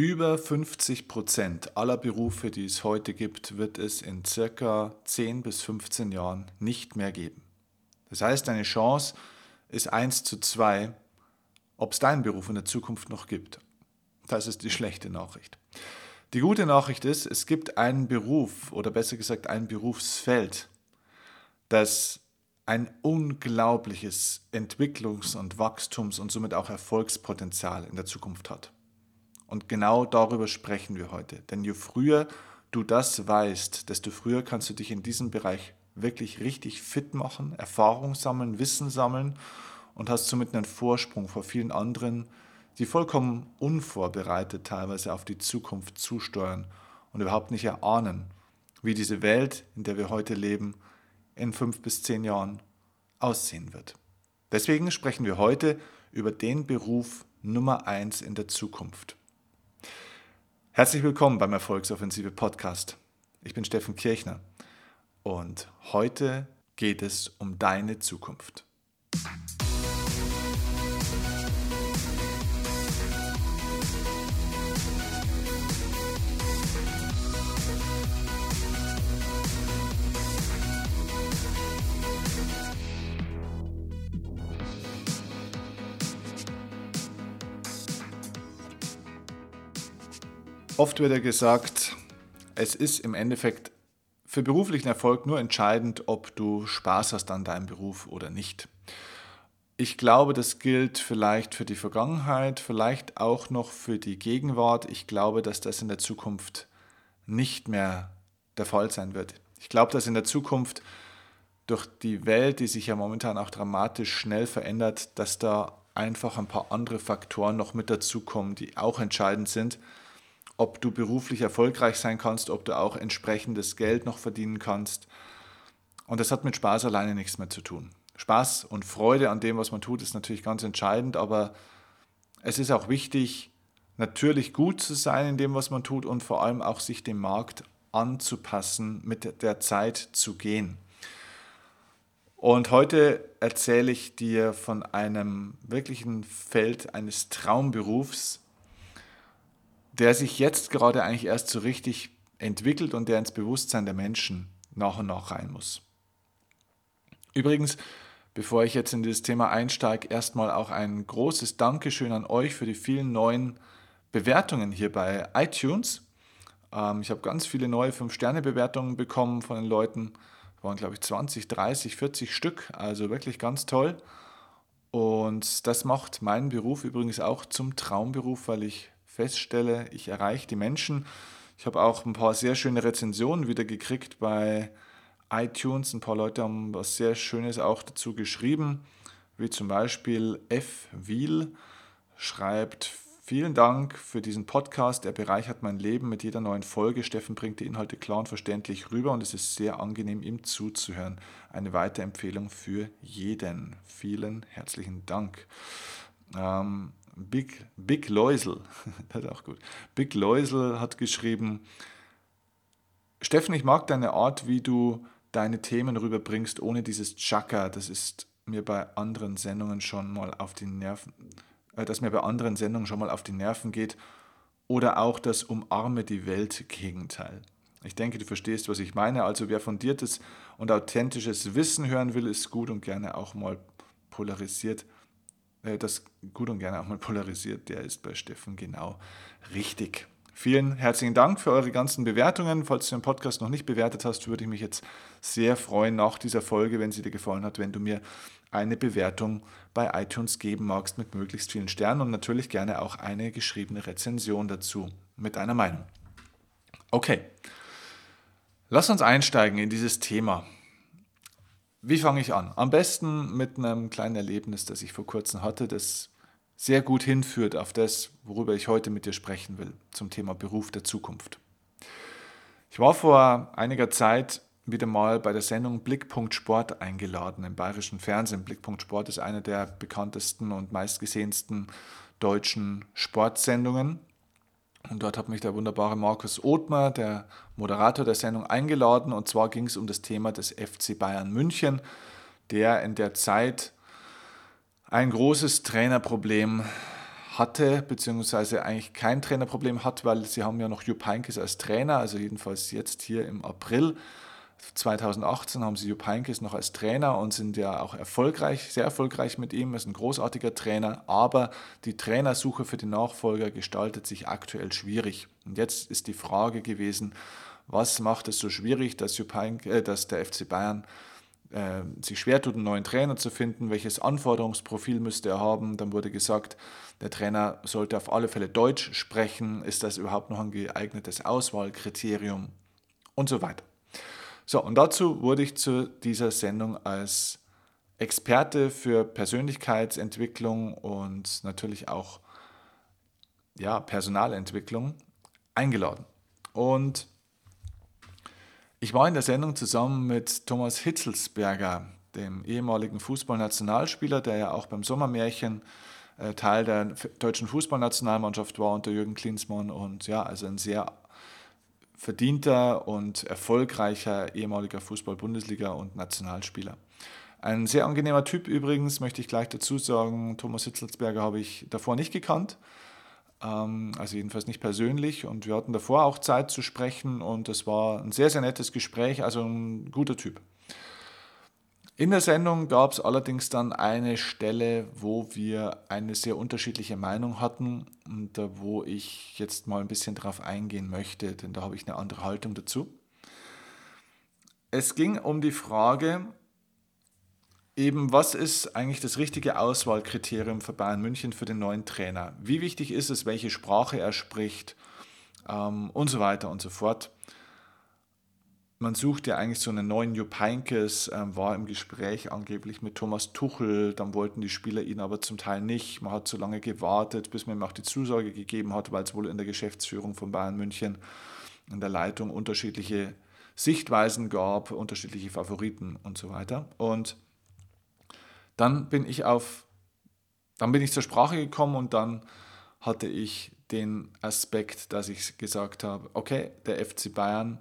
Über 50 Prozent aller Berufe, die es heute gibt, wird es in circa 10 bis 15 Jahren nicht mehr geben. Das heißt, deine Chance ist 1 zu 2, ob es deinen Beruf in der Zukunft noch gibt. Das ist die schlechte Nachricht. Die gute Nachricht ist, es gibt einen Beruf oder besser gesagt ein Berufsfeld, das ein unglaubliches Entwicklungs- und Wachstums- und somit auch Erfolgspotenzial in der Zukunft hat. Und genau darüber sprechen wir heute. Denn je früher du das weißt, desto früher kannst du dich in diesem Bereich wirklich richtig fit machen, Erfahrung sammeln, Wissen sammeln und hast somit einen Vorsprung vor vielen anderen, die vollkommen unvorbereitet teilweise auf die Zukunft zusteuern und überhaupt nicht erahnen, wie diese Welt, in der wir heute leben, in fünf bis zehn Jahren aussehen wird. Deswegen sprechen wir heute über den Beruf Nummer eins in der Zukunft. Herzlich willkommen beim Erfolgsoffensive Podcast. Ich bin Steffen Kirchner und heute geht es um deine Zukunft. Oft wird ja gesagt, es ist im Endeffekt für beruflichen Erfolg nur entscheidend, ob du Spaß hast an deinem Beruf oder nicht. Ich glaube, das gilt vielleicht für die Vergangenheit, vielleicht auch noch für die Gegenwart. Ich glaube, dass das in der Zukunft nicht mehr der Fall sein wird. Ich glaube, dass in der Zukunft durch die Welt, die sich ja momentan auch dramatisch schnell verändert, dass da einfach ein paar andere Faktoren noch mit dazukommen, die auch entscheidend sind ob du beruflich erfolgreich sein kannst, ob du auch entsprechendes Geld noch verdienen kannst. Und das hat mit Spaß alleine nichts mehr zu tun. Spaß und Freude an dem, was man tut, ist natürlich ganz entscheidend, aber es ist auch wichtig, natürlich gut zu sein in dem, was man tut und vor allem auch sich dem Markt anzupassen, mit der Zeit zu gehen. Und heute erzähle ich dir von einem wirklichen Feld eines Traumberufs, der sich jetzt gerade eigentlich erst so richtig entwickelt und der ins Bewusstsein der Menschen nach und nach rein muss. Übrigens, bevor ich jetzt in dieses Thema einsteige, erstmal auch ein großes Dankeschön an euch für die vielen neuen Bewertungen hier bei iTunes. Ähm, ich habe ganz viele neue 5-Sterne-Bewertungen bekommen von den Leuten. Das waren, glaube ich, 20, 30, 40 Stück. Also wirklich ganz toll. Und das macht meinen Beruf übrigens auch zum Traumberuf, weil ich feststelle, ich erreiche die Menschen. Ich habe auch ein paar sehr schöne Rezensionen wieder gekriegt bei iTunes. Ein paar Leute haben was sehr Schönes auch dazu geschrieben, wie zum Beispiel F. Wiel schreibt, Vielen Dank für diesen Podcast. Er bereichert mein Leben mit jeder neuen Folge. Steffen bringt die Inhalte klar und verständlich rüber und es ist sehr angenehm, ihm zuzuhören. Eine Weiterempfehlung für jeden. Vielen herzlichen Dank. Ähm, Big, Big Leusel, das ist auch gut. Big Leusel hat geschrieben, Steffen, ich mag deine Art, wie du deine Themen rüberbringst, ohne dieses Chaka. Das ist mir bei anderen Sendungen schon mal auf die Nerven, äh, dass mir bei anderen Sendungen schon mal auf die Nerven geht. Oder auch das Umarme die Welt Gegenteil. Ich denke, du verstehst, was ich meine. Also wer fundiertes und authentisches Wissen hören will, ist gut und gerne auch mal polarisiert das gut und gerne auch mal polarisiert, der ist bei Steffen genau richtig. Vielen herzlichen Dank für eure ganzen Bewertungen. Falls du den Podcast noch nicht bewertet hast, würde ich mich jetzt sehr freuen nach dieser Folge, wenn sie dir gefallen hat, wenn du mir eine Bewertung bei iTunes geben magst mit möglichst vielen Sternen und natürlich gerne auch eine geschriebene Rezension dazu mit einer Meinung. Okay, lass uns einsteigen in dieses Thema. Wie fange ich an? Am besten mit einem kleinen Erlebnis, das ich vor kurzem hatte, das sehr gut hinführt auf das, worüber ich heute mit dir sprechen will, zum Thema Beruf der Zukunft. Ich war vor einiger Zeit wieder mal bei der Sendung Blickpunkt Sport eingeladen im bayerischen Fernsehen. Blickpunkt Sport ist eine der bekanntesten und meistgesehensten deutschen Sportsendungen. Und dort hat mich der wunderbare Markus Othmer, der Moderator der Sendung, eingeladen. Und zwar ging es um das Thema des FC Bayern München, der in der Zeit ein großes Trainerproblem hatte, beziehungsweise eigentlich kein Trainerproblem hat, weil sie haben ja noch Jupp Heynckes als Trainer, also jedenfalls jetzt hier im April 2018 haben sie Jupp Heynckes noch als Trainer und sind ja auch erfolgreich, sehr erfolgreich mit ihm, ist ein großartiger Trainer, aber die Trainersuche für den Nachfolger gestaltet sich aktuell schwierig. Und jetzt ist die Frage gewesen, was macht es so schwierig, dass, Jupp Heynckes, äh, dass der FC Bayern äh, sich schwer tut, einen neuen Trainer zu finden, welches Anforderungsprofil müsste er haben. Dann wurde gesagt, der Trainer sollte auf alle Fälle Deutsch sprechen. Ist das überhaupt noch ein geeignetes Auswahlkriterium? Und so weiter. So, und dazu wurde ich zu dieser Sendung als Experte für Persönlichkeitsentwicklung und natürlich auch ja, Personalentwicklung eingeladen. Und ich war in der Sendung zusammen mit Thomas Hitzelsberger, dem ehemaligen Fußballnationalspieler, der ja auch beim Sommermärchen äh, Teil der deutschen Fußballnationalmannschaft war unter Jürgen Klinsmann und ja, also ein sehr verdienter und erfolgreicher ehemaliger Fußball-Bundesliga und Nationalspieler. Ein sehr angenehmer Typ übrigens, möchte ich gleich dazu sagen. Thomas Hitzelsberger habe ich davor nicht gekannt. Ähm, also jedenfalls nicht persönlich. Und wir hatten davor auch Zeit zu sprechen und es war ein sehr, sehr nettes Gespräch, also ein guter Typ. In der Sendung gab es allerdings dann eine Stelle, wo wir eine sehr unterschiedliche Meinung hatten und wo ich jetzt mal ein bisschen drauf eingehen möchte, denn da habe ich eine andere Haltung dazu. Es ging um die Frage, eben, was ist eigentlich das richtige Auswahlkriterium für Bayern München für den neuen Trainer? Wie wichtig ist es, welche Sprache er spricht ähm, und so weiter und so fort. Man sucht ja eigentlich so einen neuen Jupp Heynckes, ähm, war im Gespräch angeblich mit Thomas Tuchel, dann wollten die Spieler ihn aber zum Teil nicht. Man hat so lange gewartet, bis man ihm auch die Zusage gegeben hat, weil es wohl in der Geschäftsführung von Bayern München in der Leitung unterschiedliche Sichtweisen gab, unterschiedliche Favoriten und so weiter. Und dann bin ich auf, dann bin ich zur Sprache gekommen und dann hatte ich den Aspekt, dass ich gesagt habe, okay, der FC Bayern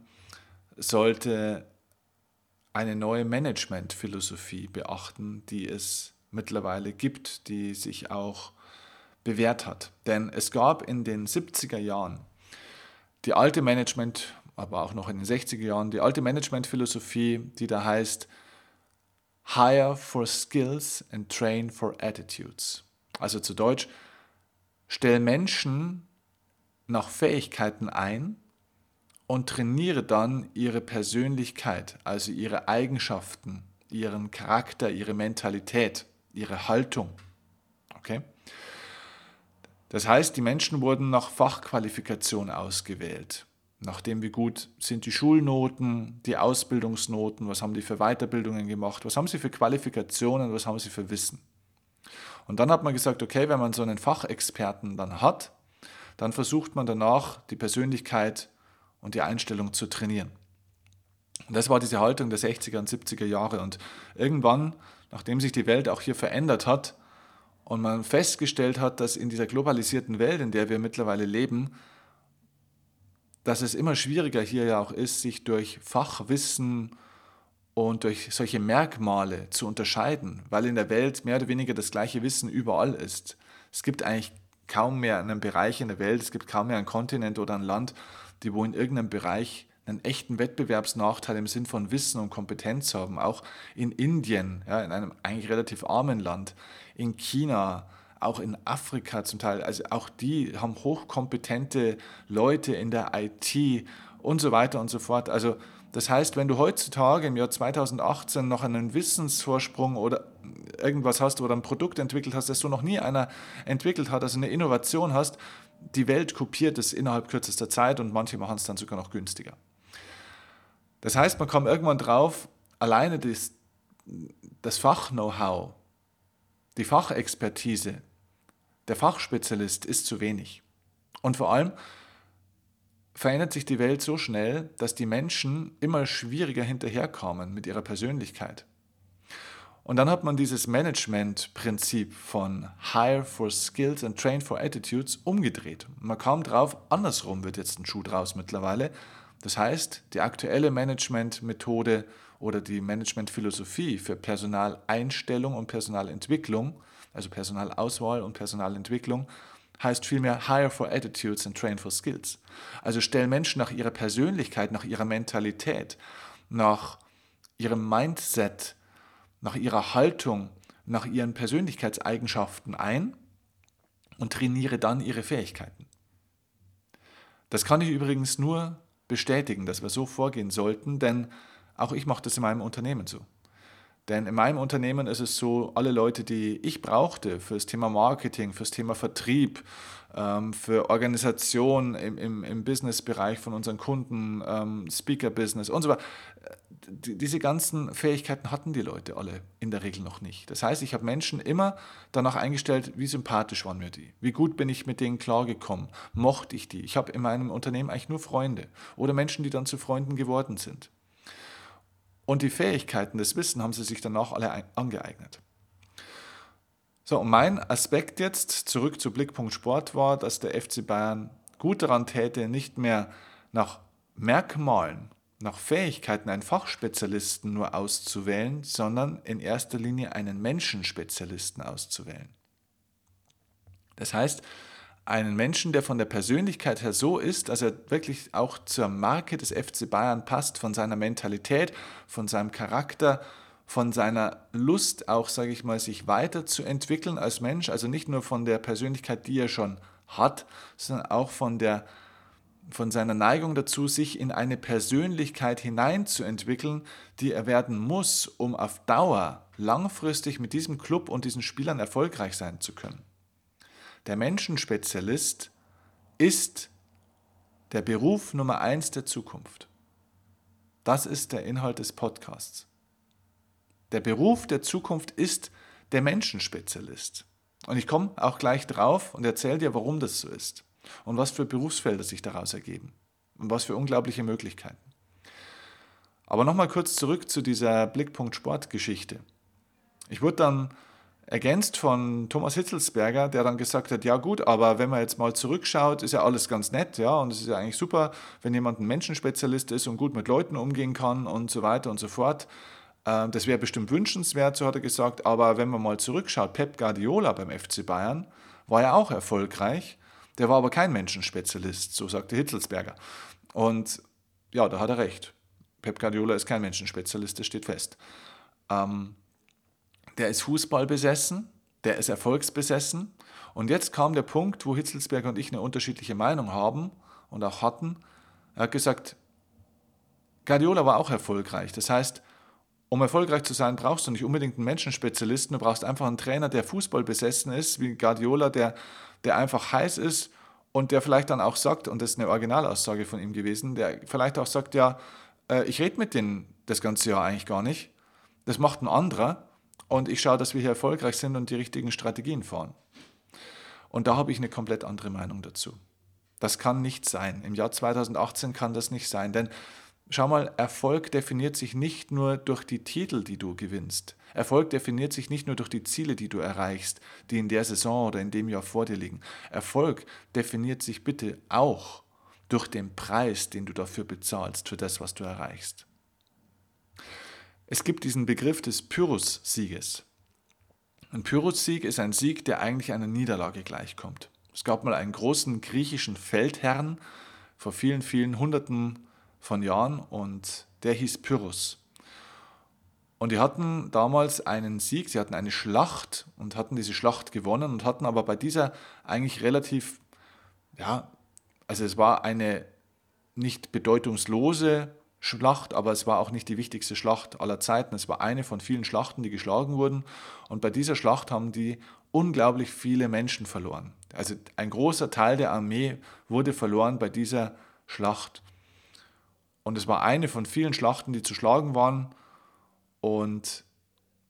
sollte eine neue Managementphilosophie beachten, die es mittlerweile gibt, die sich auch bewährt hat. Denn es gab in den 70er Jahren die alte Management, aber auch noch in den 60er Jahren, die alte Managementphilosophie, die da heißt, Hire for Skills and Train for Attitudes. Also zu Deutsch, stell Menschen nach Fähigkeiten ein und trainiere dann ihre Persönlichkeit, also ihre Eigenschaften, ihren Charakter, ihre Mentalität, ihre Haltung. Okay? Das heißt, die Menschen wurden nach Fachqualifikation ausgewählt nachdem wie gut sind die Schulnoten, die Ausbildungsnoten, was haben die für Weiterbildungen gemacht, was haben sie für Qualifikationen, was haben sie für Wissen. Und dann hat man gesagt, okay, wenn man so einen Fachexperten dann hat, dann versucht man danach die Persönlichkeit und die Einstellung zu trainieren. Und das war diese Haltung der 60er und 70er Jahre. Und irgendwann, nachdem sich die Welt auch hier verändert hat und man festgestellt hat, dass in dieser globalisierten Welt, in der wir mittlerweile leben, dass es immer schwieriger hier ja auch ist, sich durch Fachwissen und durch solche Merkmale zu unterscheiden, weil in der Welt mehr oder weniger das gleiche Wissen überall ist. Es gibt eigentlich kaum mehr einen Bereich in der Welt, es gibt kaum mehr einen Kontinent oder ein Land, die wo in irgendeinem Bereich einen echten Wettbewerbsnachteil im Sinn von Wissen und Kompetenz haben. Auch in Indien, ja, in einem eigentlich relativ armen Land, in China, auch in Afrika zum Teil. Also auch die haben hochkompetente Leute in der IT und so weiter und so fort. Also das heißt, wenn du heutzutage im Jahr 2018 noch einen Wissensvorsprung oder irgendwas hast oder ein Produkt entwickelt hast, das so noch nie einer entwickelt hat, also eine Innovation hast, die Welt kopiert es innerhalb kürzester Zeit und manche machen es dann sogar noch günstiger. Das heißt, man kommt irgendwann drauf, alleine das, das Fach-Know-how, die Fachexpertise, der Fachspezialist ist zu wenig. Und vor allem verändert sich die Welt so schnell, dass die Menschen immer schwieriger hinterherkommen mit ihrer Persönlichkeit. Und dann hat man dieses Management-Prinzip von Hire for Skills and Train for Attitudes umgedreht. Man kam drauf, andersrum wird jetzt ein Schuh draus mittlerweile. Das heißt, die aktuelle Management-Methode oder die Management-Philosophie für Personaleinstellung und Personalentwicklung also Personalauswahl und Personalentwicklung, heißt vielmehr hire for attitudes and train for skills. Also stell Menschen nach ihrer Persönlichkeit, nach ihrer Mentalität, nach ihrem Mindset, nach ihrer Haltung, nach ihren Persönlichkeitseigenschaften ein und trainiere dann ihre Fähigkeiten. Das kann ich übrigens nur bestätigen, dass wir so vorgehen sollten, denn auch ich mache das in meinem Unternehmen so. Denn in meinem Unternehmen ist es so, alle Leute, die ich brauchte für das Thema Marketing, für das Thema Vertrieb, ähm, für Organisation im, im, im Business-Bereich von unseren Kunden, ähm, Speaker-Business und so weiter, diese ganzen Fähigkeiten hatten die Leute alle in der Regel noch nicht. Das heißt, ich habe Menschen immer danach eingestellt, wie sympathisch waren mir die, wie gut bin ich mit denen klargekommen, mochte ich die. Ich habe in meinem Unternehmen eigentlich nur Freunde oder Menschen, die dann zu Freunden geworden sind. Und die Fähigkeiten, das Wissen haben sie sich danach alle angeeignet. So, und mein Aspekt jetzt zurück zu Blickpunkt Sport war, dass der FC Bayern gut daran täte, nicht mehr nach Merkmalen, nach Fähigkeiten einen Fachspezialisten nur auszuwählen, sondern in erster Linie einen Menschenspezialisten auszuwählen. Das heißt, einen Menschen, der von der Persönlichkeit her so ist, dass er wirklich auch zur Marke des FC Bayern passt, von seiner Mentalität, von seinem Charakter, von seiner Lust auch, sage ich mal, sich weiterzuentwickeln als Mensch, also nicht nur von der Persönlichkeit, die er schon hat, sondern auch von der von seiner Neigung dazu, sich in eine Persönlichkeit hineinzuentwickeln, die er werden muss, um auf Dauer langfristig mit diesem Club und diesen Spielern erfolgreich sein zu können. Der Menschenspezialist ist der Beruf Nummer eins der Zukunft. Das ist der Inhalt des Podcasts. Der Beruf der Zukunft ist der Menschenspezialist. Und ich komme auch gleich drauf und erzähle dir, warum das so ist und was für Berufsfelder sich daraus ergeben und was für unglaubliche Möglichkeiten. Aber nochmal kurz zurück zu dieser Blickpunkt Sportgeschichte. Ich wurde dann ergänzt von Thomas Hitzelsberger, der dann gesagt hat, ja gut, aber wenn man jetzt mal zurückschaut, ist ja alles ganz nett, ja, und es ist ja eigentlich super, wenn jemand ein Menschenspezialist ist und gut mit Leuten umgehen kann und so weiter und so fort. Ähm, das wäre bestimmt wünschenswert, so hat er gesagt, aber wenn man mal zurückschaut, Pep Guardiola beim FC Bayern war ja auch erfolgreich, der war aber kein Menschenspezialist, so sagte Hitzelsberger. Und ja, da hat er recht. Pep Guardiola ist kein Menschenspezialist, das steht fest. Ähm, der ist Fußball besessen, der ist erfolgsbesessen. Und jetzt kam der Punkt, wo Hitzelsberger und ich eine unterschiedliche Meinung haben und auch hatten. Er hat gesagt, Guardiola war auch erfolgreich. Das heißt, um erfolgreich zu sein, brauchst du nicht unbedingt einen Menschenspezialisten, du brauchst einfach einen Trainer, der Fußball besessen ist, wie Guardiola, der, der einfach heiß ist und der vielleicht dann auch sagt, und das ist eine Originalaussage von ihm gewesen, der vielleicht auch sagt, ja, äh, ich rede mit denen das ganze Jahr eigentlich gar nicht, das macht ein anderer und ich schaue, dass wir hier erfolgreich sind und die richtigen Strategien fahren. Und da habe ich eine komplett andere Meinung dazu. Das kann nicht sein. Im Jahr 2018 kann das nicht sein, denn schau mal, Erfolg definiert sich nicht nur durch die Titel, die du gewinnst. Erfolg definiert sich nicht nur durch die Ziele, die du erreichst, die in der Saison oder in dem Jahr vor dir liegen. Erfolg definiert sich bitte auch durch den Preis, den du dafür bezahlst, für das, was du erreichst. Es gibt diesen Begriff des Pyrrhus-Sieges. Ein Pyrrhus-Sieg ist ein Sieg, der eigentlich einer Niederlage gleichkommt. Es gab mal einen großen griechischen Feldherrn vor vielen, vielen Hunderten von Jahren und der hieß Pyrrhus. Und die hatten damals einen Sieg, sie hatten eine Schlacht und hatten diese Schlacht gewonnen und hatten aber bei dieser eigentlich relativ, ja, also es war eine nicht bedeutungslose Schlacht, aber es war auch nicht die wichtigste Schlacht aller Zeiten. Es war eine von vielen Schlachten, die geschlagen wurden. Und bei dieser Schlacht haben die unglaublich viele Menschen verloren. Also ein großer Teil der Armee wurde verloren bei dieser Schlacht. Und es war eine von vielen Schlachten, die zu schlagen waren. Und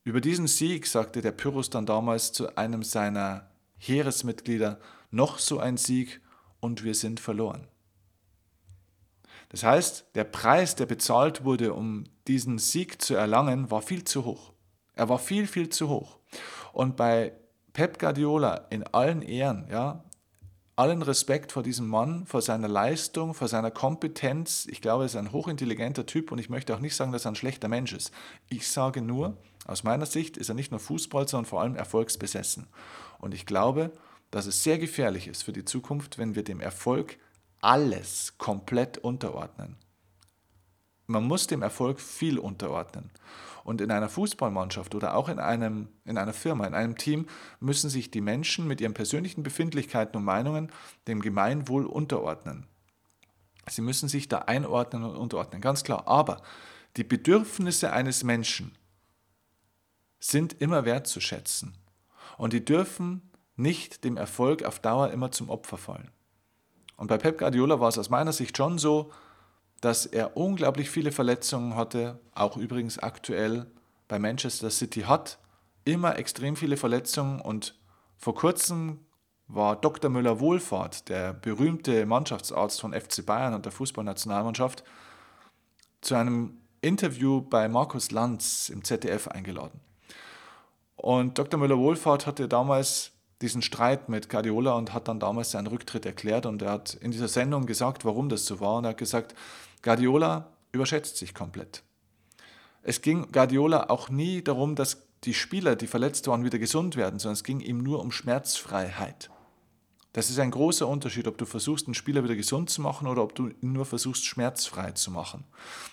über diesen Sieg sagte der Pyrrhus dann damals zu einem seiner Heeresmitglieder, noch so ein Sieg und wir sind verloren. Das heißt, der Preis, der bezahlt wurde, um diesen Sieg zu erlangen, war viel zu hoch. Er war viel, viel zu hoch. Und bei Pep Guardiola in allen Ehren, ja, allen Respekt vor diesem Mann, vor seiner Leistung, vor seiner Kompetenz. Ich glaube, er ist ein hochintelligenter Typ und ich möchte auch nicht sagen, dass er ein schlechter Mensch ist. Ich sage nur, aus meiner Sicht ist er nicht nur Fußball, sondern vor allem erfolgsbesessen. Und ich glaube, dass es sehr gefährlich ist für die Zukunft, wenn wir dem Erfolg alles komplett unterordnen. Man muss dem Erfolg viel unterordnen. Und in einer Fußballmannschaft oder auch in, einem, in einer Firma, in einem Team müssen sich die Menschen mit ihren persönlichen Befindlichkeiten und Meinungen dem Gemeinwohl unterordnen. Sie müssen sich da einordnen und unterordnen, ganz klar. Aber die Bedürfnisse eines Menschen sind immer wertzuschätzen. Und die dürfen nicht dem Erfolg auf Dauer immer zum Opfer fallen. Und bei Pep Guardiola war es aus meiner Sicht schon so, dass er unglaublich viele Verletzungen hatte, auch übrigens aktuell bei Manchester City hat, immer extrem viele Verletzungen und vor kurzem war Dr. Müller-Wohlfahrt, der berühmte Mannschaftsarzt von FC Bayern und der Fußballnationalmannschaft, zu einem Interview bei Markus Lanz im ZDF eingeladen. Und Dr. Müller-Wohlfahrt hatte damals diesen Streit mit Guardiola und hat dann damals seinen Rücktritt erklärt und er hat in dieser Sendung gesagt, warum das so war und er hat gesagt, Guardiola überschätzt sich komplett. Es ging Guardiola auch nie darum, dass die Spieler, die verletzt waren, wieder gesund werden, sondern es ging ihm nur um Schmerzfreiheit. Das ist ein großer Unterschied, ob du versuchst, einen Spieler wieder gesund zu machen oder ob du ihn nur versuchst, schmerzfrei zu machen.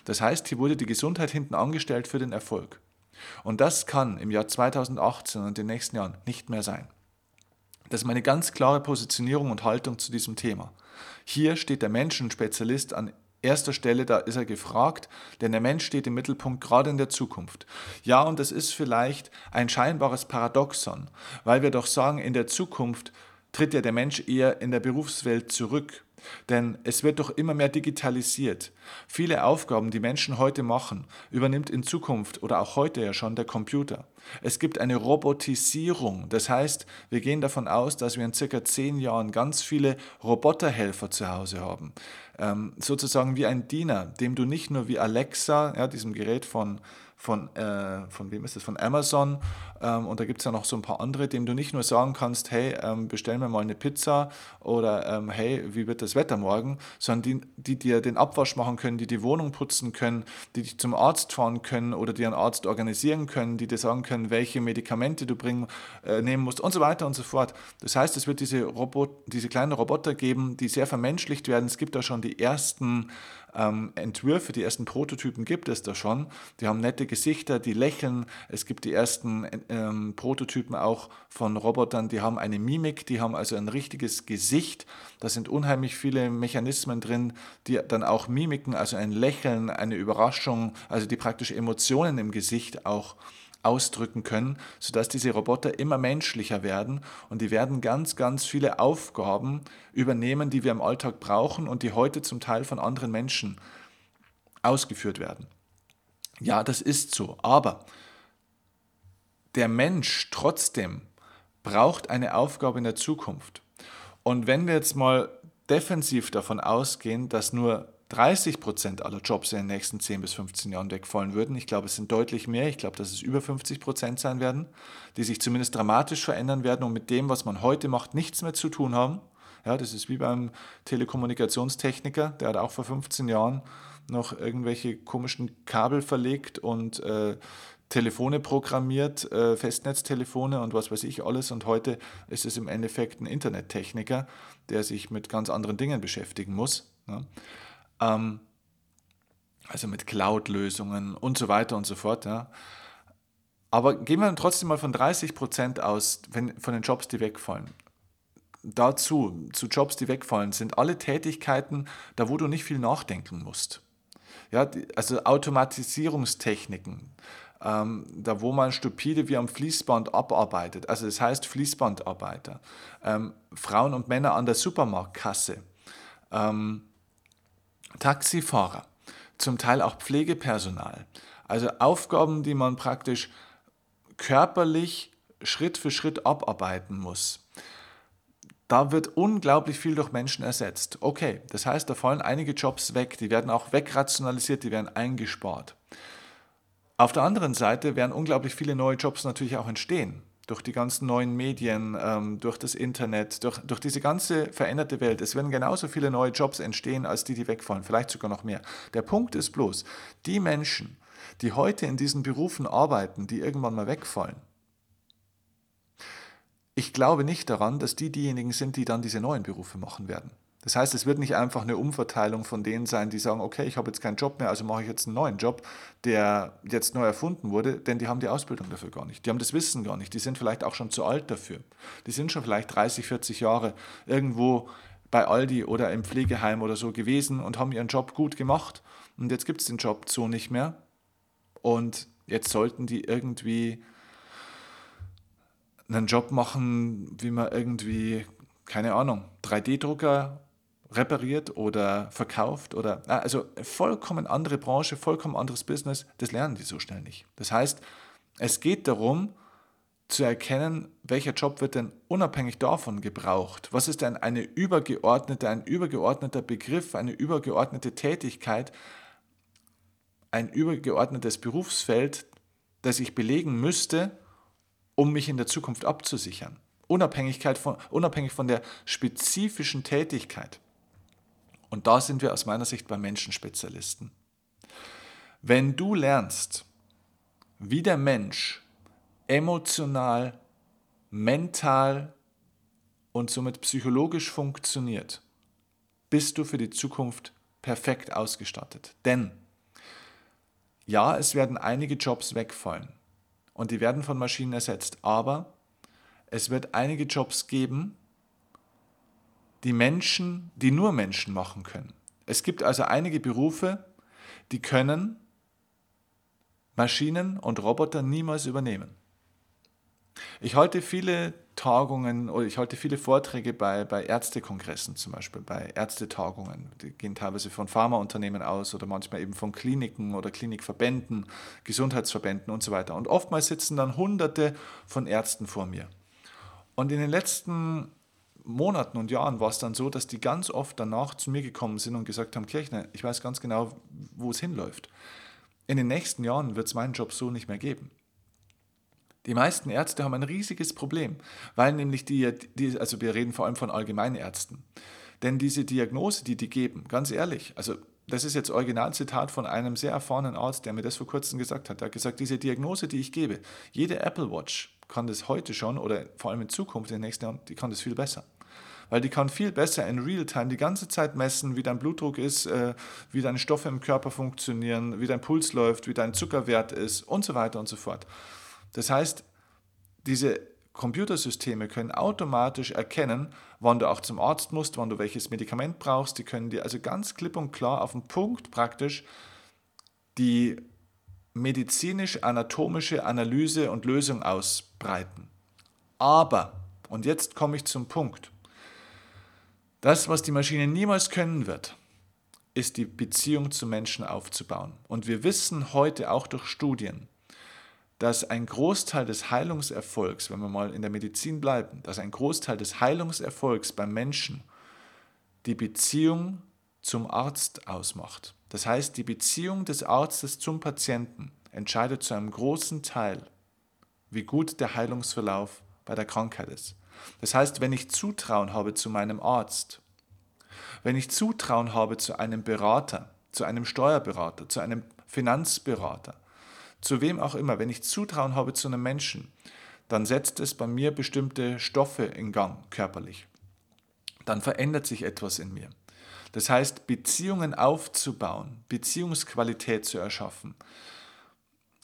Das heißt, hier wurde die Gesundheit hinten angestellt für den Erfolg. Und das kann im Jahr 2018 und den nächsten Jahren nicht mehr sein. Das ist meine ganz klare Positionierung und Haltung zu diesem Thema. Hier steht der Menschenspezialist an erster Stelle, da ist er gefragt, denn der Mensch steht im Mittelpunkt gerade in der Zukunft. Ja, und das ist vielleicht ein scheinbares Paradoxon, weil wir doch sagen, in der Zukunft tritt ja der Mensch eher in der Berufswelt zurück. Denn es wird doch immer mehr digitalisiert. Viele Aufgaben, die Menschen heute machen, übernimmt in Zukunft oder auch heute ja schon der Computer. Es gibt eine Robotisierung. Das heißt, wir gehen davon aus, dass wir in circa zehn Jahren ganz viele Roboterhelfer zu Hause haben. Ähm, sozusagen wie ein Diener, dem du nicht nur wie Alexa, ja, diesem Gerät von von, äh, von wem ist das, von Amazon ähm, und da gibt es ja noch so ein paar andere, dem du nicht nur sagen kannst, hey, ähm, bestell mir mal eine Pizza oder ähm, hey, wie wird das Wetter morgen, sondern die, die dir den Abwasch machen können, die die Wohnung putzen können, die dich zum Arzt fahren können oder die einen Arzt organisieren können, die dir sagen können, welche Medikamente du bringen, äh, nehmen musst und so weiter und so fort. Das heißt, es wird diese, Robot, diese kleinen Roboter geben, die sehr vermenschlicht werden. Es gibt da schon die ersten ähm, Entwürfe, die ersten Prototypen gibt es da schon. Die haben nette Gesichter, die lächeln. Es gibt die ersten ähm, Prototypen auch von Robotern, die haben eine Mimik, die haben also ein richtiges Gesicht. Da sind unheimlich viele Mechanismen drin, die dann auch Mimiken, also ein Lächeln, eine Überraschung, also die praktisch Emotionen im Gesicht auch ausdrücken können, sodass diese Roboter immer menschlicher werden und die werden ganz, ganz viele Aufgaben übernehmen, die wir im Alltag brauchen und die heute zum Teil von anderen Menschen ausgeführt werden. Ja, das ist so, aber der Mensch trotzdem braucht eine Aufgabe in der Zukunft. Und wenn wir jetzt mal defensiv davon ausgehen, dass nur 30 Prozent aller Jobs in den nächsten 10 bis 15 Jahren wegfallen würden. Ich glaube, es sind deutlich mehr. Ich glaube, dass es über 50 Prozent sein werden, die sich zumindest dramatisch verändern werden und mit dem, was man heute macht, nichts mehr zu tun haben. Ja, das ist wie beim Telekommunikationstechniker, der hat auch vor 15 Jahren noch irgendwelche komischen Kabel verlegt und äh, Telefone programmiert, äh, Festnetztelefone und was weiß ich alles. Und heute ist es im Endeffekt ein Internettechniker, der sich mit ganz anderen Dingen beschäftigen muss. Ne? Ähm, also mit Cloud-Lösungen und so weiter und so fort. Ja. Aber gehen wir trotzdem mal von 30 Prozent aus, wenn, von den Jobs, die wegfallen. Dazu, zu Jobs, die wegfallen, sind alle Tätigkeiten, da wo du nicht viel nachdenken musst. Ja, die, also Automatisierungstechniken, ähm, da wo man stupide wie am Fließband abarbeitet. Also das heißt Fließbandarbeiter, ähm, Frauen und Männer an der Supermarktkasse, ähm, Taxifahrer, zum Teil auch Pflegepersonal. Also Aufgaben, die man praktisch körperlich Schritt für Schritt abarbeiten muss. Da wird unglaublich viel durch Menschen ersetzt. Okay, das heißt, da fallen einige Jobs weg, die werden auch wegrationalisiert, die werden eingespart. Auf der anderen Seite werden unglaublich viele neue Jobs natürlich auch entstehen durch die ganzen neuen Medien, ähm, durch das Internet, durch, durch diese ganze veränderte Welt. Es werden genauso viele neue Jobs entstehen, als die, die wegfallen, vielleicht sogar noch mehr. Der Punkt ist bloß, die Menschen, die heute in diesen Berufen arbeiten, die irgendwann mal wegfallen, ich glaube nicht daran, dass die diejenigen sind, die dann diese neuen Berufe machen werden. Das heißt, es wird nicht einfach eine Umverteilung von denen sein, die sagen, okay, ich habe jetzt keinen Job mehr, also mache ich jetzt einen neuen Job, der jetzt neu erfunden wurde, denn die haben die Ausbildung dafür gar nicht. Die haben das Wissen gar nicht. Die sind vielleicht auch schon zu alt dafür. Die sind schon vielleicht 30, 40 Jahre irgendwo bei Aldi oder im Pflegeheim oder so gewesen und haben ihren Job gut gemacht. Und jetzt gibt es den Job so nicht mehr. Und jetzt sollten die irgendwie einen Job machen, wie man irgendwie, keine Ahnung, 3D-Drucker repariert oder verkauft oder also vollkommen andere Branche, vollkommen anderes Business, das lernen die so schnell nicht. Das heißt, es geht darum zu erkennen, welcher Job wird denn unabhängig davon gebraucht? Was ist denn eine übergeordnete, ein übergeordneter Begriff, eine übergeordnete Tätigkeit, ein übergeordnetes Berufsfeld, das ich belegen müsste, um mich in der Zukunft abzusichern? Unabhängigkeit von, unabhängig von der spezifischen Tätigkeit. Und da sind wir aus meiner Sicht bei Menschenspezialisten. Wenn du lernst, wie der Mensch emotional, mental und somit psychologisch funktioniert, bist du für die Zukunft perfekt ausgestattet. Denn ja, es werden einige Jobs wegfallen und die werden von Maschinen ersetzt, aber es wird einige Jobs geben, die Menschen, die nur Menschen machen können. Es gibt also einige Berufe, die können Maschinen und Roboter niemals übernehmen. Ich halte viele Tagungen oder ich halte viele Vorträge bei, bei Ärztekongressen zum Beispiel, bei Ärztetagungen. Die gehen teilweise von Pharmaunternehmen aus oder manchmal eben von Kliniken oder Klinikverbänden, Gesundheitsverbänden und so weiter. Und oftmals sitzen dann Hunderte von Ärzten vor mir. Und in den letzten Monaten und Jahren war es dann so, dass die ganz oft danach zu mir gekommen sind und gesagt haben, Kirchner, ich weiß ganz genau, wo es hinläuft. In den nächsten Jahren wird es meinen Job so nicht mehr geben. Die meisten Ärzte haben ein riesiges Problem, weil nämlich die, die, also wir reden vor allem von Allgemeinärzten, denn diese Diagnose, die die geben, ganz ehrlich, also das ist jetzt Originalzitat von einem sehr erfahrenen Arzt, der mir das vor kurzem gesagt hat. Er hat gesagt, diese Diagnose, die ich gebe, jede Apple Watch kann das heute schon oder vor allem in Zukunft, in den nächsten Jahren, die kann das viel besser weil die kann viel besser in Realtime die ganze Zeit messen, wie dein Blutdruck ist, äh, wie deine Stoffe im Körper funktionieren, wie dein Puls läuft, wie dein Zuckerwert ist und so weiter und so fort. Das heißt, diese Computersysteme können automatisch erkennen, wann du auch zum Arzt musst, wann du welches Medikament brauchst. Die können dir also ganz klipp und klar auf den Punkt praktisch die medizinisch-anatomische Analyse und Lösung ausbreiten. Aber, und jetzt komme ich zum Punkt, das, was die Maschine niemals können wird, ist die Beziehung zu Menschen aufzubauen. Und wir wissen heute auch durch Studien, dass ein Großteil des Heilungserfolgs, wenn wir mal in der Medizin bleiben, dass ein Großteil des Heilungserfolgs beim Menschen die Beziehung zum Arzt ausmacht. Das heißt, die Beziehung des Arztes zum Patienten entscheidet zu einem großen Teil, wie gut der Heilungsverlauf bei der Krankheit ist. Das heißt, wenn ich Zutrauen habe zu meinem Arzt, wenn ich Zutrauen habe zu einem Berater, zu einem Steuerberater, zu einem Finanzberater, zu wem auch immer, wenn ich Zutrauen habe zu einem Menschen, dann setzt es bei mir bestimmte Stoffe in Gang körperlich. Dann verändert sich etwas in mir. Das heißt, Beziehungen aufzubauen, Beziehungsqualität zu erschaffen,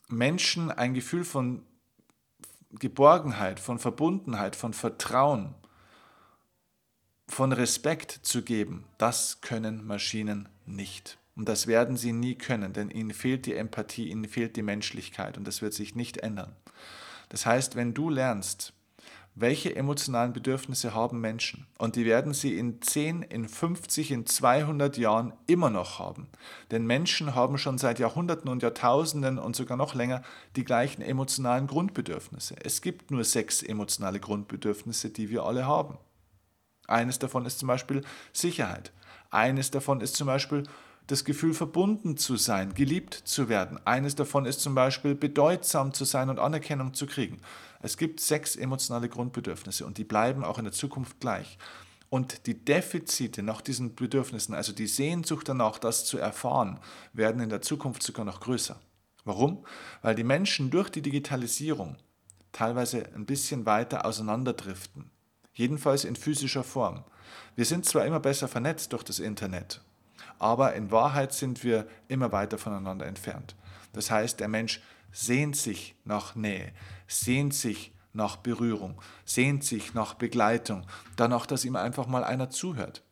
Menschen ein Gefühl von Geborgenheit, von Verbundenheit, von Vertrauen, von Respekt zu geben, das können Maschinen nicht. Und das werden sie nie können, denn ihnen fehlt die Empathie, ihnen fehlt die Menschlichkeit und das wird sich nicht ändern. Das heißt, wenn du lernst, welche emotionalen Bedürfnisse haben Menschen? Und die werden sie in 10, in 50, in 200 Jahren immer noch haben. Denn Menschen haben schon seit Jahrhunderten und Jahrtausenden und sogar noch länger die gleichen emotionalen Grundbedürfnisse. Es gibt nur sechs emotionale Grundbedürfnisse, die wir alle haben. Eines davon ist zum Beispiel Sicherheit. Eines davon ist zum Beispiel das Gefühl, verbunden zu sein, geliebt zu werden. Eines davon ist zum Beispiel bedeutsam zu sein und Anerkennung zu kriegen. Es gibt sechs emotionale Grundbedürfnisse und die bleiben auch in der Zukunft gleich. Und die Defizite nach diesen Bedürfnissen, also die Sehnsucht danach, das zu erfahren, werden in der Zukunft sogar noch größer. Warum? Weil die Menschen durch die Digitalisierung teilweise ein bisschen weiter auseinanderdriften. Jedenfalls in physischer Form. Wir sind zwar immer besser vernetzt durch das Internet, aber in Wahrheit sind wir immer weiter voneinander entfernt. Das heißt, der Mensch sehnt sich nach Nähe, sehnt sich nach Berührung, sehnt sich nach Begleitung, danach, dass ihm einfach mal einer zuhört.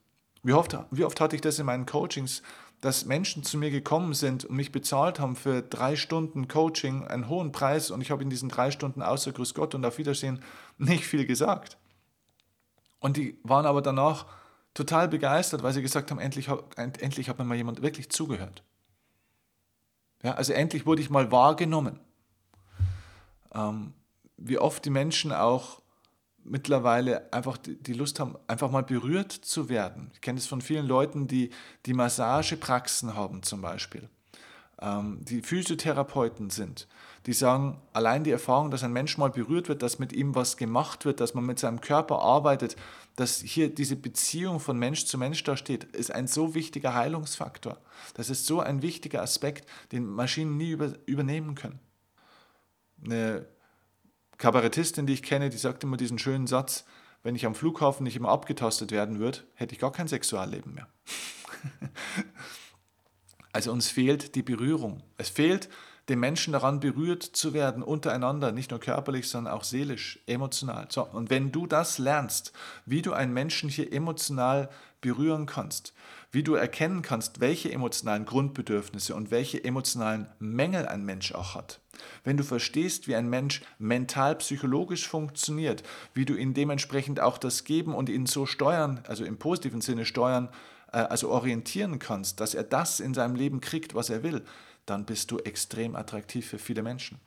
Wie oft, wie oft hatte ich das in meinen Coachings, dass Menschen zu mir gekommen sind und mich bezahlt haben für drei Stunden Coaching, einen hohen Preis und ich habe in diesen drei Stunden außer Grüß Gott und auf Wiedersehen nicht viel gesagt. Und die waren aber danach total begeistert, weil sie gesagt haben, endlich, endlich hat mir mal jemand wirklich zugehört. Ja, also endlich wurde ich mal wahrgenommen. Ähm, wie oft die Menschen auch mittlerweile einfach die Lust haben, einfach mal berührt zu werden. Ich kenne es von vielen Leuten, die, die Massagepraxen haben zum Beispiel, ähm, die Physiotherapeuten sind, die sagen, allein die Erfahrung, dass ein Mensch mal berührt wird, dass mit ihm was gemacht wird, dass man mit seinem Körper arbeitet, dass hier diese Beziehung von Mensch zu Mensch da steht, ist ein so wichtiger Heilungsfaktor. Das ist so ein wichtiger Aspekt, den Maschinen nie über, übernehmen können. Eine Kabarettistin, die ich kenne, die sagt immer diesen schönen Satz, wenn ich am Flughafen nicht immer abgetastet werden würde, hätte ich gar kein Sexualleben mehr. also uns fehlt die Berührung. Es fehlt den Menschen daran berührt zu werden, untereinander, nicht nur körperlich, sondern auch seelisch, emotional. So, und wenn du das lernst, wie du einen Menschen hier emotional berühren kannst, wie du erkennen kannst, welche emotionalen Grundbedürfnisse und welche emotionalen Mängel ein Mensch auch hat, wenn du verstehst, wie ein Mensch mental psychologisch funktioniert, wie du ihn dementsprechend auch das geben und ihn so steuern, also im positiven Sinne steuern, äh, also orientieren kannst, dass er das in seinem Leben kriegt, was er will, dann bist du extrem attraktiv für viele Menschen.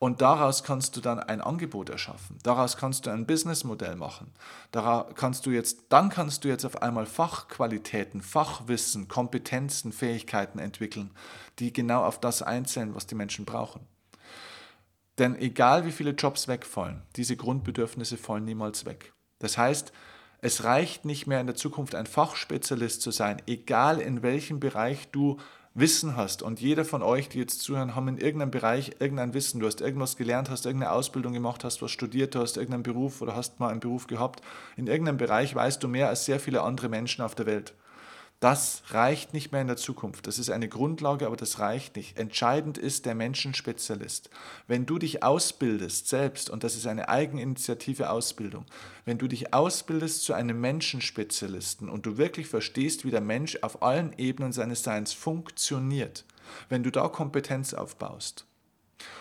Und daraus kannst du dann ein Angebot erschaffen. Daraus kannst du ein Businessmodell machen. Daraus kannst du jetzt, dann kannst du jetzt auf einmal Fachqualitäten, Fachwissen, Kompetenzen, Fähigkeiten entwickeln, die genau auf das einzählen, was die Menschen brauchen. Denn egal wie viele Jobs wegfallen, diese Grundbedürfnisse fallen niemals weg. Das heißt, es reicht nicht mehr in der Zukunft ein Fachspezialist zu sein, egal in welchem Bereich du Wissen hast und jeder von euch, die jetzt zuhören, haben in irgendeinem Bereich irgendein Wissen. Du hast irgendwas gelernt, hast irgendeine Ausbildung gemacht, hast was studiert, hast irgendeinen Beruf oder hast mal einen Beruf gehabt. In irgendeinem Bereich weißt du mehr als sehr viele andere Menschen auf der Welt. Das reicht nicht mehr in der Zukunft. Das ist eine Grundlage, aber das reicht nicht. Entscheidend ist der Menschenspezialist. Wenn du dich ausbildest selbst, und das ist eine eigeninitiative Ausbildung, wenn du dich ausbildest zu einem Menschenspezialisten und du wirklich verstehst, wie der Mensch auf allen Ebenen seines Seins funktioniert, wenn du da Kompetenz aufbaust,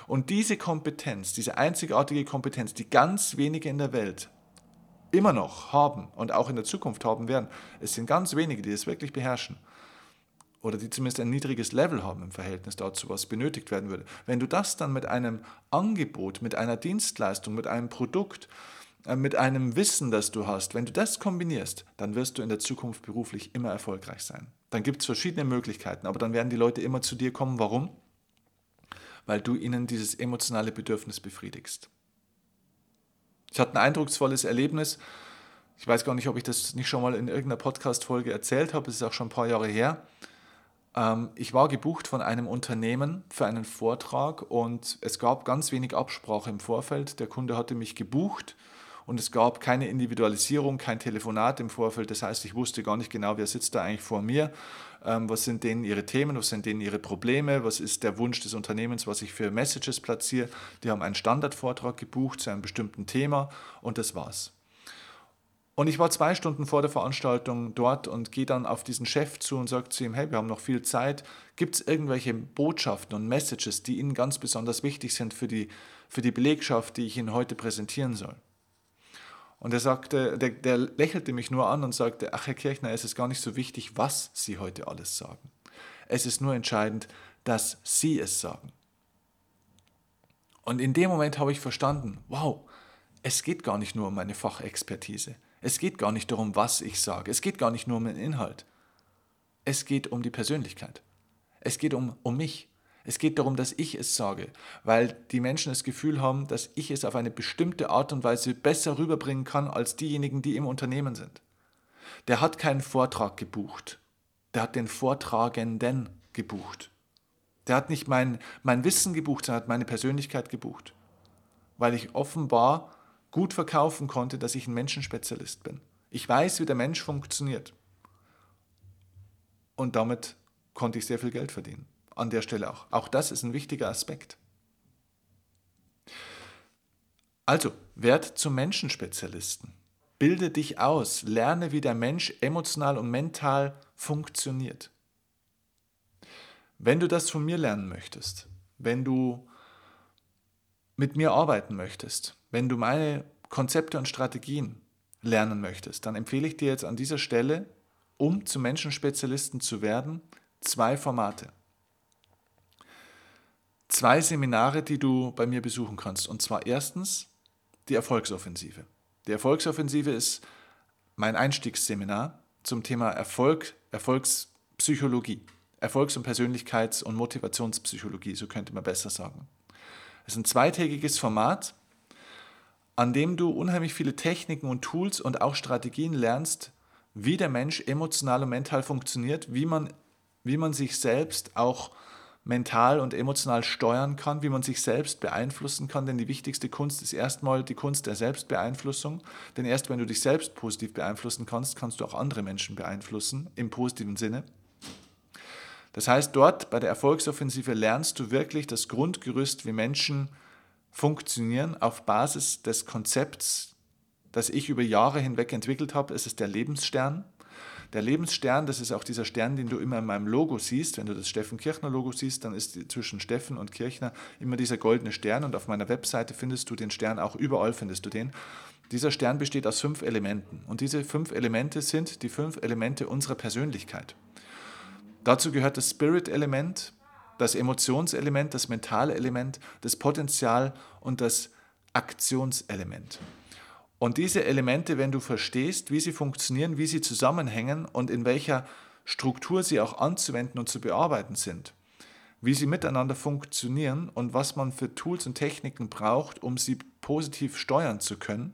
und diese Kompetenz, diese einzigartige Kompetenz, die ganz wenige in der Welt immer noch haben und auch in der Zukunft haben werden, es sind ganz wenige, die es wirklich beherrschen oder die zumindest ein niedriges Level haben im Verhältnis dazu, was benötigt werden würde. Wenn du das dann mit einem Angebot, mit einer Dienstleistung, mit einem Produkt, äh, mit einem Wissen, das du hast, wenn du das kombinierst, dann wirst du in der Zukunft beruflich immer erfolgreich sein. Dann gibt es verschiedene Möglichkeiten, aber dann werden die Leute immer zu dir kommen. Warum? Weil du ihnen dieses emotionale Bedürfnis befriedigst. Ich hatte ein eindrucksvolles Erlebnis. Ich weiß gar nicht, ob ich das nicht schon mal in irgendeiner Podcast-Folge erzählt habe. Es ist auch schon ein paar Jahre her. Ähm, ich war gebucht von einem Unternehmen für einen Vortrag und es gab ganz wenig Absprache im Vorfeld. Der Kunde hatte mich gebucht und es gab keine Individualisierung, kein Telefonat im Vorfeld. Das heißt, ich wusste gar nicht genau, wer sitzt da eigentlich vor mir, ähm, was sind denen ihre Themen, was sind denen ihre Probleme, was ist der Wunsch des Unternehmens, was ich für Messages platziere. Die haben einen Standardvortrag gebucht zu einem bestimmten Thema und das war's. Und ich war zwei Stunden vor der Veranstaltung dort und gehe dann auf diesen Chef zu und sage zu ihm, hey, wir haben noch viel Zeit. Gibt es irgendwelche Botschaften und Messages, die Ihnen ganz besonders wichtig sind für die, für die Belegschaft, die ich Ihnen heute präsentieren soll? Und er sagte, der, der lächelte mich nur an und sagte, ach Herr Kirchner, es ist gar nicht so wichtig, was Sie heute alles sagen. Es ist nur entscheidend, dass Sie es sagen. Und in dem Moment habe ich verstanden, wow, es geht gar nicht nur um meine Fachexpertise. Es geht gar nicht darum, was ich sage. Es geht gar nicht nur um den Inhalt. Es geht um die Persönlichkeit. Es geht um, um mich. Es geht darum, dass ich es sage, weil die Menschen das Gefühl haben, dass ich es auf eine bestimmte Art und Weise besser rüberbringen kann als diejenigen, die im Unternehmen sind. Der hat keinen Vortrag gebucht, der hat den Vortragenden gebucht. Der hat nicht mein, mein Wissen gebucht, sondern hat meine Persönlichkeit gebucht. weil ich offenbar gut verkaufen konnte, dass ich ein Menschenspezialist bin. Ich weiß, wie der Mensch funktioniert. Und damit konnte ich sehr viel Geld verdienen. An der Stelle auch. Auch das ist ein wichtiger Aspekt. Also, werd zum Menschenspezialisten. Bilde dich aus, lerne, wie der Mensch emotional und mental funktioniert. Wenn du das von mir lernen möchtest, wenn du mit mir arbeiten möchtest, wenn du meine Konzepte und Strategien lernen möchtest, dann empfehle ich dir jetzt an dieser Stelle, um zum Menschenspezialisten zu werden, zwei Formate. Zwei Seminare, die du bei mir besuchen kannst. Und zwar erstens die Erfolgsoffensive. Die Erfolgsoffensive ist mein Einstiegsseminar zum Thema Erfolg, Erfolgspsychologie. Erfolgs- und Persönlichkeits- und Motivationspsychologie, so könnte man besser sagen. Es ist ein zweitägiges Format, an dem du unheimlich viele Techniken und Tools und auch Strategien lernst, wie der Mensch emotional und mental funktioniert, wie man, wie man sich selbst auch mental und emotional steuern kann, wie man sich selbst beeinflussen kann. Denn die wichtigste Kunst ist erstmal die Kunst der Selbstbeeinflussung. Denn erst wenn du dich selbst positiv beeinflussen kannst, kannst du auch andere Menschen beeinflussen, im positiven Sinne. Das heißt, dort bei der Erfolgsoffensive lernst du wirklich das Grundgerüst, wie Menschen funktionieren auf Basis des Konzepts, das ich über Jahre hinweg entwickelt habe. Es ist der Lebensstern. Der Lebensstern, das ist auch dieser Stern, den du immer in meinem Logo siehst. Wenn du das Steffen Kirchner Logo siehst, dann ist zwischen Steffen und Kirchner immer dieser goldene Stern und auf meiner Webseite findest du den Stern, auch überall findest du den. Dieser Stern besteht aus fünf Elementen und diese fünf Elemente sind die fünf Elemente unserer Persönlichkeit. Dazu gehört das Spirit-Element, das Emotionselement, das mentale Element, das Potenzial und das Aktionselement. Und diese Elemente, wenn du verstehst, wie sie funktionieren, wie sie zusammenhängen und in welcher Struktur sie auch anzuwenden und zu bearbeiten sind, wie sie miteinander funktionieren und was man für Tools und Techniken braucht, um sie positiv steuern zu können,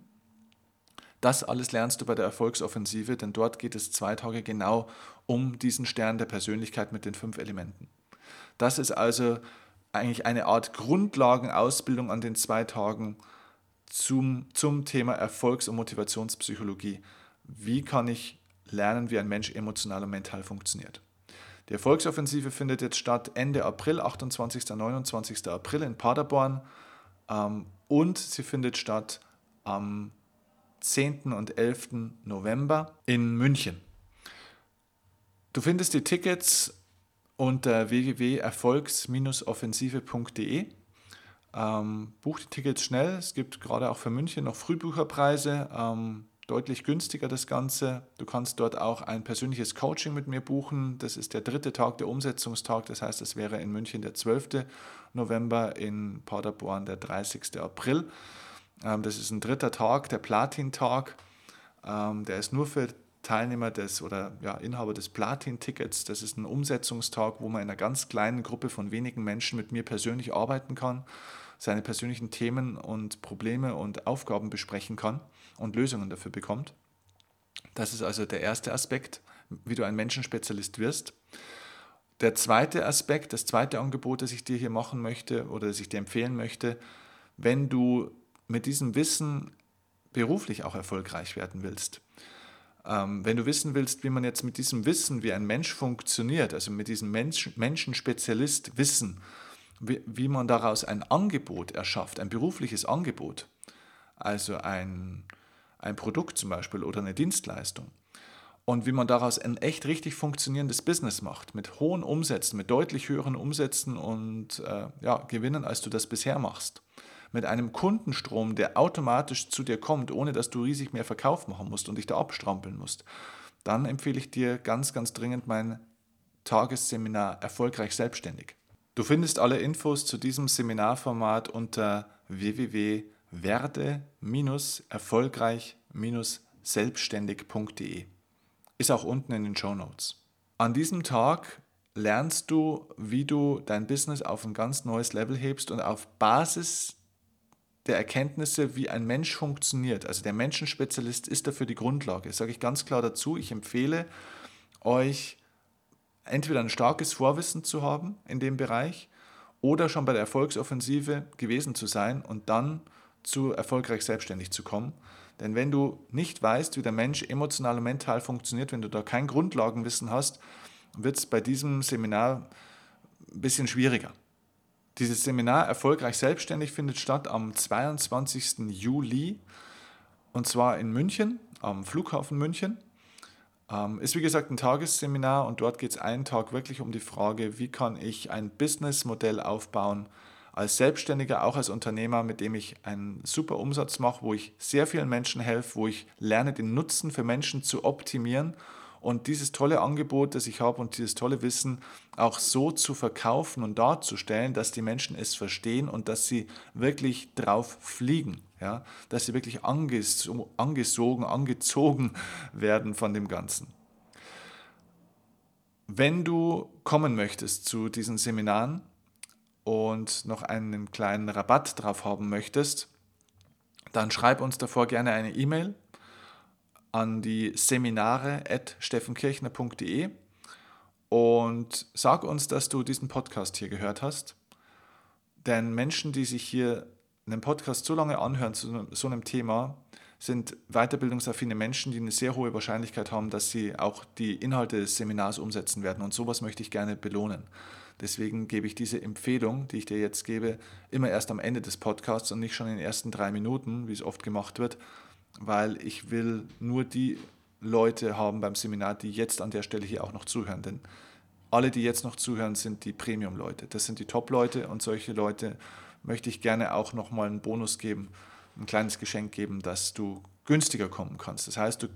das alles lernst du bei der Erfolgsoffensive, denn dort geht es zwei Tage genau um diesen Stern der Persönlichkeit mit den fünf Elementen. Das ist also eigentlich eine Art Grundlagenausbildung an den zwei Tagen zum, zum Thema Erfolgs- und Motivationspsychologie. Wie kann ich lernen, wie ein Mensch emotional und mental funktioniert? Die Erfolgsoffensive findet jetzt statt Ende April, 28. und 29. April in Paderborn ähm, und sie findet statt am 10. und 11. November in München. Du findest die Tickets unter www.erfolgs-offensive.de. Ähm, buch die Tickets schnell. Es gibt gerade auch für München noch Frühbucherpreise, ähm, deutlich günstiger das Ganze. Du kannst dort auch ein persönliches Coaching mit mir buchen. Das ist der dritte Tag, der Umsetzungstag. Das heißt, es wäre in München der 12. November, in Paderborn der 30. April. Ähm, das ist ein dritter Tag, der Platin-Tag. Ähm, der ist nur für Teilnehmer des oder ja, Inhaber des Platin-Tickets. Das ist ein Umsetzungstag, wo man in einer ganz kleinen Gruppe von wenigen Menschen mit mir persönlich arbeiten kann, seine persönlichen Themen und Probleme und Aufgaben besprechen kann und Lösungen dafür bekommt. Das ist also der erste Aspekt, wie du ein Menschenspezialist wirst. Der zweite Aspekt, das zweite Angebot, das ich dir hier machen möchte oder das ich dir empfehlen möchte, wenn du mit diesem Wissen beruflich auch erfolgreich werden willst, ähm, wenn du wissen willst, wie man jetzt mit diesem Wissen, wie ein Mensch funktioniert, also mit diesem Mensch, Menschenspezialist Wissen, wie, wie man daraus ein Angebot erschafft, ein berufliches Angebot, also ein, ein Produkt zum Beispiel oder eine Dienstleistung, und wie man daraus ein echt richtig funktionierendes Business macht, mit hohen Umsätzen, mit deutlich höheren Umsätzen und äh, ja, Gewinnen, als du das bisher machst. Mit einem Kundenstrom, der automatisch zu dir kommt, ohne dass du riesig mehr Verkauf machen musst und dich da abstrampeln musst, dann empfehle ich dir ganz, ganz dringend mein Tagesseminar Erfolgreich Selbstständig. Du findest alle Infos zu diesem Seminarformat unter www.werde-erfolgreich-selbstständig.de. Ist auch unten in den Show Notes. An diesem Tag lernst du, wie du dein Business auf ein ganz neues Level hebst und auf Basis der Erkenntnisse, wie ein Mensch funktioniert. Also der Menschenspezialist ist dafür die Grundlage. Das sage ich ganz klar dazu. Ich empfehle euch entweder ein starkes Vorwissen zu haben in dem Bereich oder schon bei der Erfolgsoffensive gewesen zu sein und dann zu erfolgreich selbstständig zu kommen. Denn wenn du nicht weißt, wie der Mensch emotional und mental funktioniert, wenn du da kein Grundlagenwissen hast, wird es bei diesem Seminar ein bisschen schwieriger. Dieses Seminar Erfolgreich Selbstständig findet statt am 22. Juli und zwar in München, am Flughafen München. Ähm, ist wie gesagt ein Tagesseminar und dort geht es einen Tag wirklich um die Frage, wie kann ich ein Businessmodell aufbauen als Selbstständiger, auch als Unternehmer, mit dem ich einen super Umsatz mache, wo ich sehr vielen Menschen helfe, wo ich lerne, den Nutzen für Menschen zu optimieren und dieses tolle Angebot, das ich habe und dieses tolle Wissen auch so zu verkaufen und darzustellen, dass die Menschen es verstehen und dass sie wirklich drauf fliegen, ja? dass sie wirklich angesogen, angezogen werden von dem Ganzen. Wenn du kommen möchtest zu diesen Seminaren und noch einen kleinen Rabatt drauf haben möchtest, dann schreib uns davor gerne eine E-Mail an die seminare.steffenkirchner.de und sag uns, dass du diesen Podcast hier gehört hast. Denn Menschen, die sich hier einen Podcast so lange anhören zu so einem Thema, sind weiterbildungsaffine Menschen, die eine sehr hohe Wahrscheinlichkeit haben, dass sie auch die Inhalte des Seminars umsetzen werden. Und sowas möchte ich gerne belohnen. Deswegen gebe ich diese Empfehlung, die ich dir jetzt gebe, immer erst am Ende des Podcasts und nicht schon in den ersten drei Minuten, wie es oft gemacht wird, weil ich will nur die Leute haben beim Seminar, die jetzt an der Stelle hier auch noch zuhören. Denn alle, die jetzt noch zuhören, sind die Premium-Leute. Das sind die Top-Leute und solche Leute möchte ich gerne auch nochmal einen Bonus geben, ein kleines Geschenk geben, dass du günstiger kommen kannst. Das heißt, du,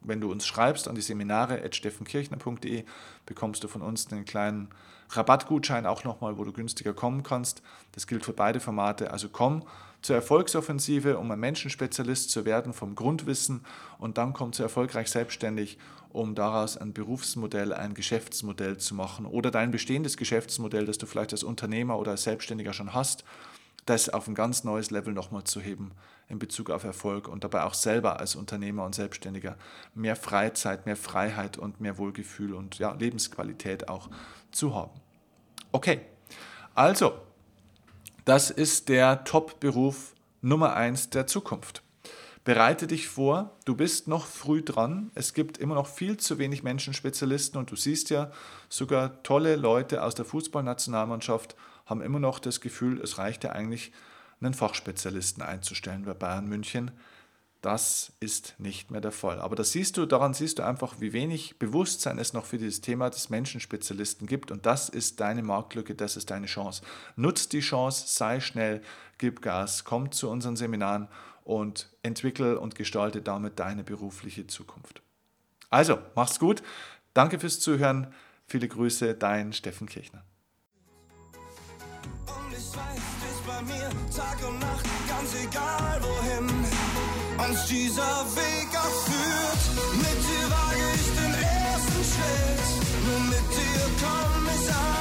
wenn du uns schreibst an die Seminare at steffenkirchner.de, bekommst du von uns einen kleinen Rabattgutschein auch nochmal, wo du günstiger kommen kannst. Das gilt für beide Formate. Also komm zur Erfolgsoffensive, um ein Menschenspezialist zu werden vom Grundwissen und dann komm zu erfolgreich selbstständig, um daraus ein Berufsmodell, ein Geschäftsmodell zu machen oder dein bestehendes Geschäftsmodell, das du vielleicht als Unternehmer oder als Selbstständiger schon hast, das auf ein ganz neues Level nochmal zu heben in Bezug auf Erfolg und dabei auch selber als Unternehmer und Selbstständiger mehr Freizeit, mehr Freiheit und mehr Wohlgefühl und ja, Lebensqualität auch zu haben. Okay, also, das ist der Top-Beruf Nummer 1 der Zukunft. Bereite dich vor, du bist noch früh dran. Es gibt immer noch viel zu wenig Menschenspezialisten und du siehst ja, sogar tolle Leute aus der Fußballnationalmannschaft haben immer noch das Gefühl, es reicht ja eigentlich, einen Fachspezialisten einzustellen bei Bayern München. Das ist nicht mehr der Fall. Aber das siehst du, daran siehst du einfach, wie wenig Bewusstsein es noch für dieses Thema des Menschenspezialisten gibt. Und das ist deine Marktlücke, das ist deine Chance. Nutz die Chance, sei schnell, gib Gas, komm zu unseren Seminaren und entwickel und gestalte damit deine berufliche Zukunft. Also, mach's gut. Danke fürs Zuhören. Viele Grüße, dein Steffen Kirchner. Ich weiß, du bist bei mir Tag und Nacht, ganz egal wohin uns dieser Weg auch. Mit dir wage ich den ersten Schritt, nur mit dir komm ich an.